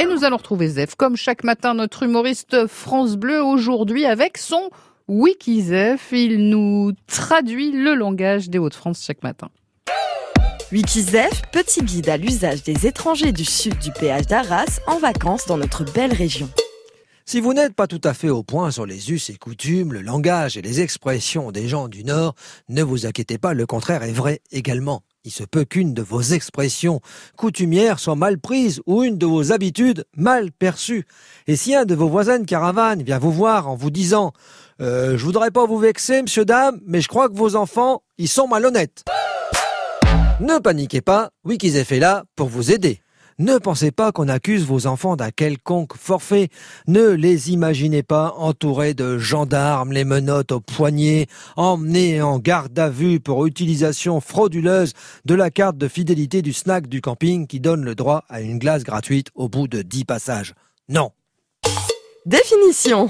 Et nous allons retrouver Zef, comme chaque matin, notre humoriste France Bleu, aujourd'hui avec son Wikizef. Il nous traduit le langage des Hauts-de-France chaque matin. Wikizef, petit guide à l'usage des étrangers du sud du péage d'Arras en vacances dans notre belle région. Si vous n'êtes pas tout à fait au point sur les us et coutumes, le langage et les expressions des gens du Nord, ne vous inquiétez pas, le contraire est vrai également. Il se peut qu'une de vos expressions coutumières soit mal prise ou une de vos habitudes mal perçues. Et si un de vos voisins de caravane vient vous voir en vous disant euh, Je voudrais pas vous vexer, monsieur, dame, mais je crois que vos enfants, ils sont malhonnêtes. Ne paniquez pas, Wikizef est là pour vous aider. Ne pensez pas qu'on accuse vos enfants d'un quelconque forfait. Ne les imaginez pas entourés de gendarmes, les menottes au poignet, emmenés en garde à vue pour utilisation frauduleuse de la carte de fidélité du snack du camping qui donne le droit à une glace gratuite au bout de dix passages. Non. Définition.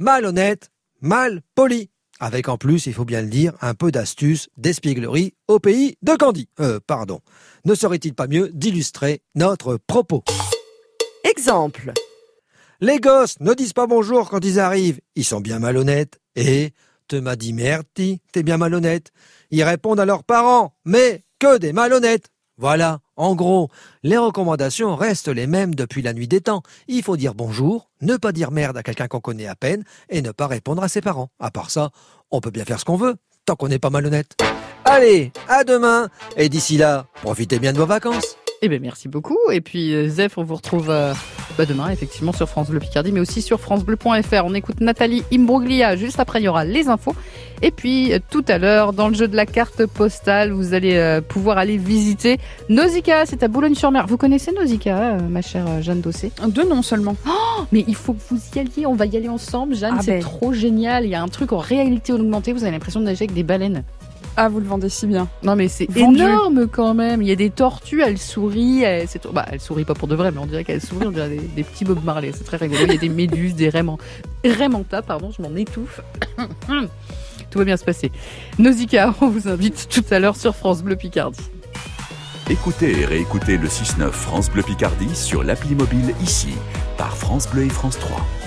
Malhonnête, mal poli. Avec en plus, il faut bien le dire, un peu d'astuce, d'espièglerie au pays de Candy. Euh, pardon. Ne serait-il pas mieux d'illustrer notre propos? Exemple. Les gosses ne disent pas bonjour quand ils arrivent. Ils sont bien malhonnêtes. Et te m'a dit merde, t'es bien malhonnête. Ils répondent à leurs parents, mais que des malhonnêtes. Voilà, en gros, les recommandations restent les mêmes depuis la nuit des temps. Il faut dire bonjour, ne pas dire merde à quelqu'un qu'on connaît à peine et ne pas répondre à ses parents. À part ça, on peut bien faire ce qu'on veut, tant qu'on n'est pas malhonnête. Allez, à demain et d'ici là, profitez bien de vos vacances. Eh bien, merci beaucoup. Et puis, euh, Zef, on vous retrouve euh, bah, demain, effectivement, sur France Bleu Picardie, mais aussi sur FranceBleu.fr. On écoute Nathalie Imbruglia. Juste après, il y aura les infos. Et puis, euh, tout à l'heure, dans le jeu de la carte postale, vous allez pouvoir aller visiter Nausicaa. C'est à Boulogne-sur-Mer. Vous connaissez Nausicaa, ma chère Jeanne Dossé? Deux noms seulement. Oh, mais il faut que vous y alliez. On va y aller ensemble, Jeanne. Ah c'est ben. trop génial. Il y a un truc en réalité augmentée. Vous avez l'impression de nager avec des baleines. Ah, vous le vendez si bien. Non mais c'est énorme quand même. Il y a des tortues, elles sourient. Elles, bah, elles sourient pas pour de vrai, mais on dirait qu'elles sourient. On dirait des, des petits Bob Marley. C'est très rigolo. Il y a des méduses, des raimanta, pardon, je m'en étouffe. Va bien se passer. Nausicaa, on vous invite tout à l'heure sur France Bleu Picardie. Écoutez et réécoutez le 6-9 France Bleu Picardie sur l'appli mobile ici, par France Bleu et France 3.